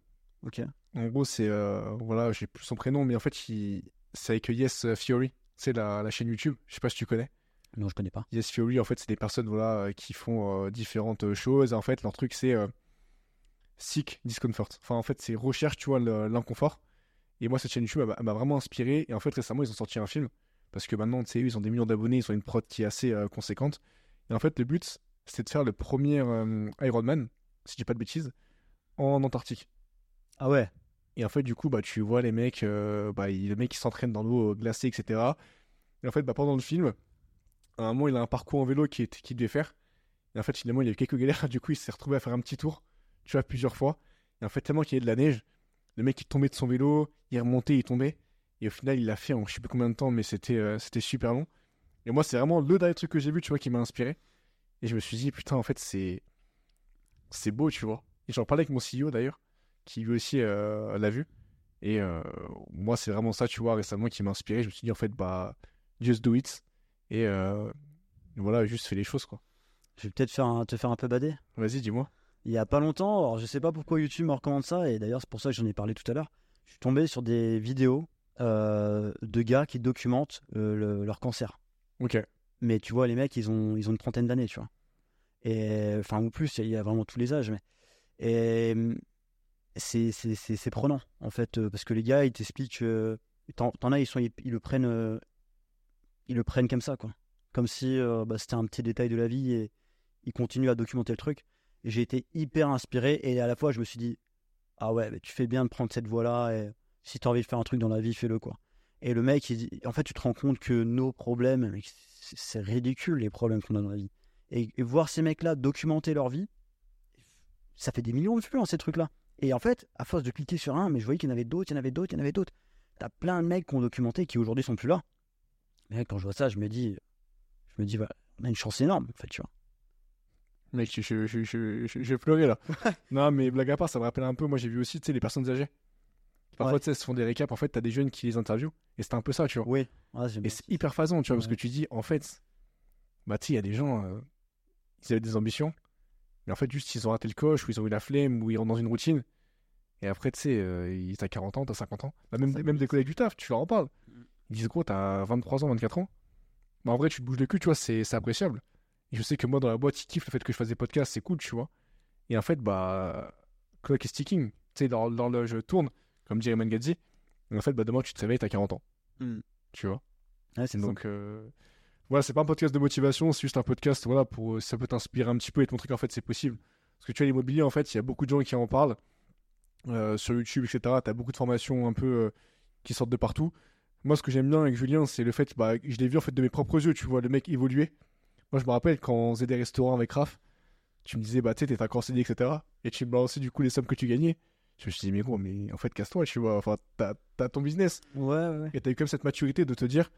Ok. En gros, c'est. euh, voilà, j'ai plus son prénom, mais en fait, il... c'est avec Yes Fiori. C'est la, la chaîne YouTube. Je sais pas si tu connais. Non, je connais pas. Yes Fiori, en fait, c'est des personnes voilà, euh, qui font euh, différentes choses. En fait, leur truc, c'est euh, seek discomfort. Enfin, en fait, c'est recherche, tu vois, l'inconfort. Et moi, cette chaîne YouTube, elle m'a vraiment inspiré. Et en fait, récemment, ils ont sorti un film. Parce que maintenant, tu sais, ils ont des millions d'abonnés, ils ont une prod qui est assez euh, conséquente. Et en fait, le but, c'était de faire le premier euh, Iron Man, si je dis pas de bêtises, en Antarctique. Ah ouais. Et en fait, du coup, bah, tu vois les mecs, euh, bah, il- le mec qui s'entraîne dans l'eau glacée, etc. Et en fait, bah, pendant le film, à un moment, il a un parcours en vélo qui qu'il devait faire. Et en fait, finalement, il y a eu quelques galères. Du coup, il s'est retrouvé à faire un petit tour, tu vois, plusieurs fois. Et en fait, tellement qu'il y avait de la neige, le mec, il tombait de son vélo, il remontait, il tombait. Et au final, il l'a fait en je sais plus combien de temps, mais c'était euh, c'était super long. Et moi, c'est vraiment le dernier truc que j'ai vu, tu vois, qui m'a inspiré. Et je me suis dit, putain, en fait, c'est c'est beau, tu vois. Et j'en parlais avec mon CEO d'ailleurs, qui lui aussi euh, l'a vu. Et euh, moi, c'est vraiment ça, tu vois, récemment qui m'a inspiré. Je me suis dit, en fait, bah, just do it. Et voilà, juste fais les choses, quoi. Je vais peut-être faire un- te faire un peu bader. Vas-y, dis-moi. Il y a pas longtemps, alors je sais pas pourquoi YouTube me recommande ça, et d'ailleurs c'est pour ça que j'en ai parlé tout à l'heure. Je suis tombé sur des vidéos de gars qui documentent euh, le- leur cancer. Ok. Mais tu vois, les mecs, ils ont, ils ont une trentaine d'années, tu vois. Et, enfin, ou plus, il y a vraiment tous les âges. Mais... Et c'est, c'est, c'est, c'est prenant, en fait, euh, parce que les gars, ils t'expliquent. euh, t'en, as, ils, sont, ils, ils le prennent, euh, ils le prennent comme ça, quoi. Comme si euh, bah, c'était un petit détail de la vie et ils continuent à documenter le truc. Et j'ai été hyper inspiré et à la fois, je me suis dit, ah ouais, tu fais bien de prendre cette voie-là et si tu as envie de faire un truc dans la vie, fais-le, quoi. Et le mec, il dit, en fait, tu te rends compte que nos problèmes, c'est ridicule les problèmes qu'on a dans la vie. Et, et voir ces mecs-là documenter leur vie, ça fait des millions de vues, hein, ces trucs-là. Et en fait, à force de cliquer sur un, mais je voyais qu'il y en avait d'autres, il y en avait d'autres, il y en avait d'autres. T'as plein de mecs qui ont documenté qui aujourd'hui sont plus là. Mais quand je vois ça, je me dis, je me dis, voilà, on a une chance énorme, en fait, tu vois. Mec, je- je vais pleurer là. non, mais blague à part, ça me rappelle un peu. Moi, j'ai vu aussi, tu sais, les personnes âgées. Parfois, Ouais. tu sais, se font des récaps. En fait, t'as des jeunes qui les interviewent. Et c'était un peu ça, tu vois. Oui. Ouais, Et c'est hyper phasant, tu vois, parce que tu dis, en fait, bah, tu il y a des gens, euh, ils avaient des ambitions, mais en fait, juste, ils ont raté le coche, ou ils ont eu la flemme, ou ils rentrent dans une routine. Et après, tu sais, euh, ils- t'as 40 ans, t'as 50 ans. Bah, même, des collègues du taf, tu leur en parles. Mm. Ils disent, gros, t'as 23 ans, 24 ans. Bah, en vrai, tu te bouges le cul, tu vois, c'est c'est appréciable. Et je sais que moi, dans la boîte, ils kiffent le fait que je fasse des podcasts, c'est cool, tu vois. Et en fait, bah, clock is ticking. Tu sais, dans l'horloge tourne, comme dirait Mangadzi. Et en fait, bah, demain, tu te réveilles, t'as 40 ans. Mm. Tu vois? Ouais, c'est Donc euh, voilà, c'est pas un podcast de motivation, c'est juste un podcast voilà pour euh, ça peut t'inspirer un petit peu et te montrer qu'en fait c'est possible. Parce que tu vois l'immobilier en fait, il y a beaucoup de gens qui en parlent euh, sur YouTube etc. T'as beaucoup de formations un peu euh, qui sortent de partout. Moi ce que j'aime bien avec Julien c'est le fait bah je l'ai vu en fait de mes propres yeux, tu vois le mec évoluer. Moi je me rappelle quand on faisait des restaurants avec Raph, tu me disais bah tu sais t'es encore CD etc. Et tu me balançais du coup les sommes que tu gagnais. Je me suis dit mais gros mais en fait casse-toi tu vois, enfin t'as ton business. Ouais, ouais. Et t'as eu comme cette maturité de te dire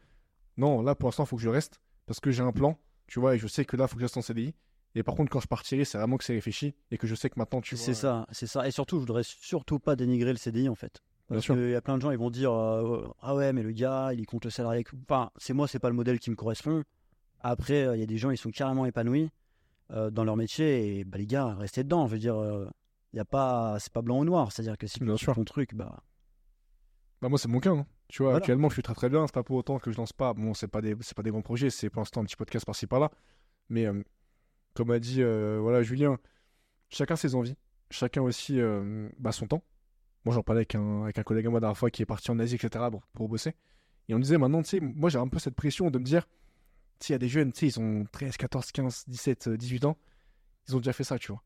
non, là pour l'instant, il faut que je reste parce que j'ai un plan, tu vois, et je sais que là, il faut que je reste en CDI. Et par contre, quand je partirai, c'est vraiment que c'est réfléchi et que je sais que maintenant, tu vois. C'est ça, c'est ça. Et surtout, je voudrais surtout pas dénigrer le CDI en fait. Parce qu'il y a plein de gens, ils vont dire euh, Ah ouais, mais le gars, il compte le salarié. Enfin, c'est moi, c'est pas le modèle qui me correspond. Après, euh, il y a des gens, ils sont carrément épanouis euh, dans leur métier. Et bah, les gars, restez dedans. Je veux dire, euh, il y a pas, c'est pas blanc ou noir. C'est-à-dire que si Bien tu fais ton truc, bah. Bah, moi, c'est mon cas. hein. Tu vois, Voilà. actuellement, je suis très très bien. C'est pas pour autant que je lance pas. Bon, c'est pas des, c'est pas des grands projets. C'est pour l'instant un petit podcast par-ci par-là. Mais euh, comme a dit, euh, voilà, Julien, chacun ses envies, chacun aussi euh, bah, son temps. Moi, j'en parlais avec un, avec un collègue à moi la dernière fois qui est parti en Asie, etc. Pour, pour bosser. Et on disait maintenant, tu sais, moi, j'ai un peu cette pression de me dire, tu sais, il y a des jeunes, tu sais, ils ont 13, 14, 15, 17, euh, 18 ans. Ils ont déjà fait ça, tu vois.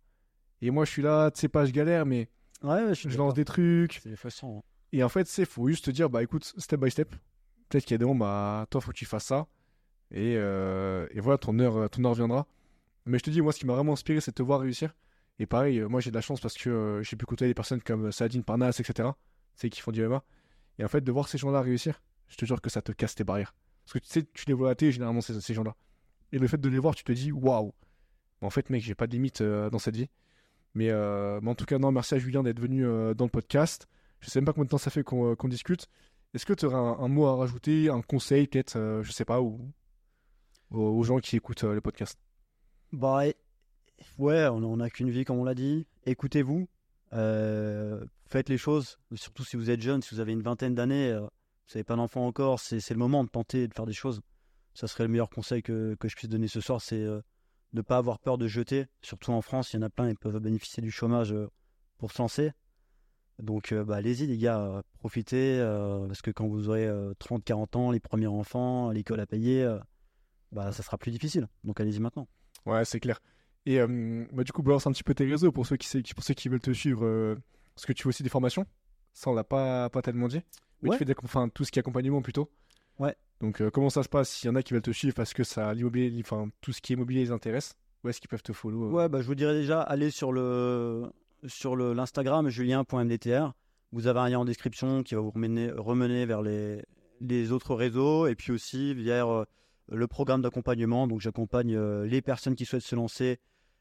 Et moi, je suis là, tu sais pas, je galère, mais Ouais, je lance des trucs. C'est façon. Et en fait, c'est faut juste te dire, bah écoute, step by step. Peut-être qu'il y a des moments, bah toi, faut que tu fasses ça. Et, euh, et voilà, ton heure, ton heure viendra. Mais je te dis, moi, ce qui m'a vraiment inspiré, c'est de te voir réussir. Et pareil, euh, moi, j'ai de la chance parce que euh, j'ai pu côtoyer des personnes comme Saladin Parnas, etc. Sais, qui font du MMA. Et en fait, de voir ces gens-là réussir, je te jure que ça te casse tes barrières. Parce que tu sais, tu les vois à la télé, généralement, ces, ces gens-là. Et le fait de les voir, tu te dis, waouh. En fait, mec, j'ai pas de limite euh, dans cette vie. Mais, euh, mais en tout cas, non, merci à Julien d'être venu euh, dans le podcast. Je sais même pas combien de temps ça fait qu'on euh, discute. Est-ce que tu aurais un, mot à rajouter, un conseil peut-être, euh, je sais pas, ou, aux, gens qui écoutent le podcast? Bah ouais, on n'a qu'une vie comme on l'a dit. Écoutez-vous, faites les choses. Surtout si vous êtes jeune, si vous avez une vingtaine d'années, vous n'avez pas d'enfant encore, c'est le moment de tenter de faire des choses. Ça serait le meilleur conseil que, que je puisse donner ce soir, c'est ne pas avoir peur de jeter. Surtout en France, il y en a plein, ils peuvent bénéficier du chômage euh, pour se lancer. Donc euh, bah, allez-y les gars, euh, profitez, parce que quand vous aurez 30-40 ans, les premiers enfants, l'école à payer, bah, ça sera plus difficile. Donc allez-y maintenant. Ouais, c'est clair. Et euh, bah, du coup, balance un petit peu tes réseaux pour ceux qui, qui- pour ceux qui veulent te suivre. euh, parce que tu fais aussi des formations. Ça, on l'a pas, pas tellement dit. Mais Ouais. tu fais des, enfin, tout ce qui est accompagnement plutôt. Ouais. Donc, euh, comment ça se passe s'il y en a qui veulent te suivre parce que ça, l'immobilier, enfin, tout ce qui est immobilier les intéresse? Où est-ce qu'ils peuvent te follow euh? Ouais, bah, je vous dirais déjà, allez sur le sur le l'Instagram julien.mdtr. Vous avez un lien en description qui va vous remener, remener vers les, les autres réseaux et puis aussi vers euh, le programme d'accompagnement. Donc j'accompagne euh, les personnes qui souhaitent se lancer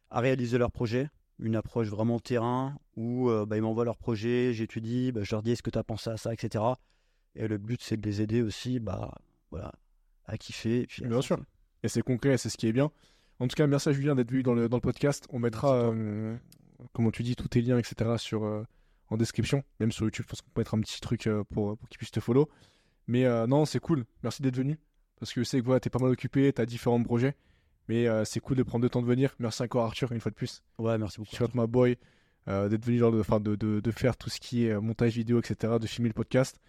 à réaliser leur projet. Une approche vraiment terrain où bah, ils m'envoient leur projet, j'étudie, bah, je leur dis est-ce que tu as pensé à ça, etc. Et le but c'est de les aider aussi bah, voilà, à kiffer. et puis à Bien sûr. Et c'est concret, c'est ce qui est bien. En tout cas, merci à Julien d'être venu dans le, dans le podcast. On mettra, euh, comment tu dis, tous tes liens, etc. Sur, euh, en description. Même sur YouTube, je pense qu'on peut mettre un petit truc euh, pour, pour qu'ils puissent te follow. Mais non, c'est cool. Merci d'être venu. Parce que je sais que voilà, t'es pas mal occupé, t'as différents projets. Mais c'est cool de prendre le temps de venir. Merci encore Arthur, une fois de plus. Ouais, merci beaucoup. Shout out my boy. d'être venu de, de, de faire tout ce qui est montage vidéo, etc. De filmer le podcast.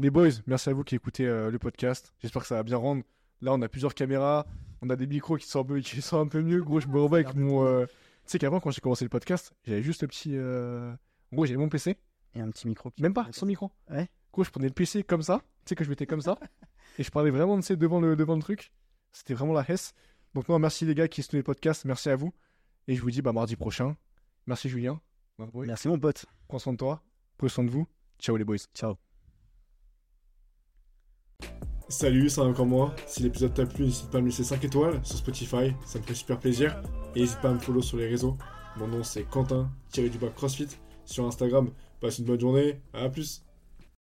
Les boys, merci à vous qui écoutez euh, le podcast. J'espère que ça va bien rendre. Là, on a plusieurs caméras. On a des micros qui sont un peu, qui sont un peu mieux. Gros, je me revois avec mon. euh, Tu sais qu'avant, quand j'ai commencé le podcast, j'avais juste le petit. euh, En gros, j'avais mon PC. Et un petit micro. qui- Même pas, sans micro. Ouais. Gros, je prenais le PC comme ça. Tu sais que je mettais comme ça. et je parlais vraiment, sais, devant le, devant le truc. C'était vraiment la hesse. Donc, non, merci les gars qui soutenaient le podcast. Merci à vous. Et je vous dis, bah, mardi prochain. Merci Julien. Merci mon pote. Prends soin de toi. Prenez soin de vous. Ciao les boys. Ciao. Salut, c'est encore moi. Si l'épisode t'a plu, n'hésite pas à me laisser 5 étoiles sur Spotify, ça me fait super plaisir. Et n'hésite pas à me follow sur les réseaux. Mon nom c'est Quentin, tiré du CrossFit. Sur Instagram, passe une bonne journée, à plus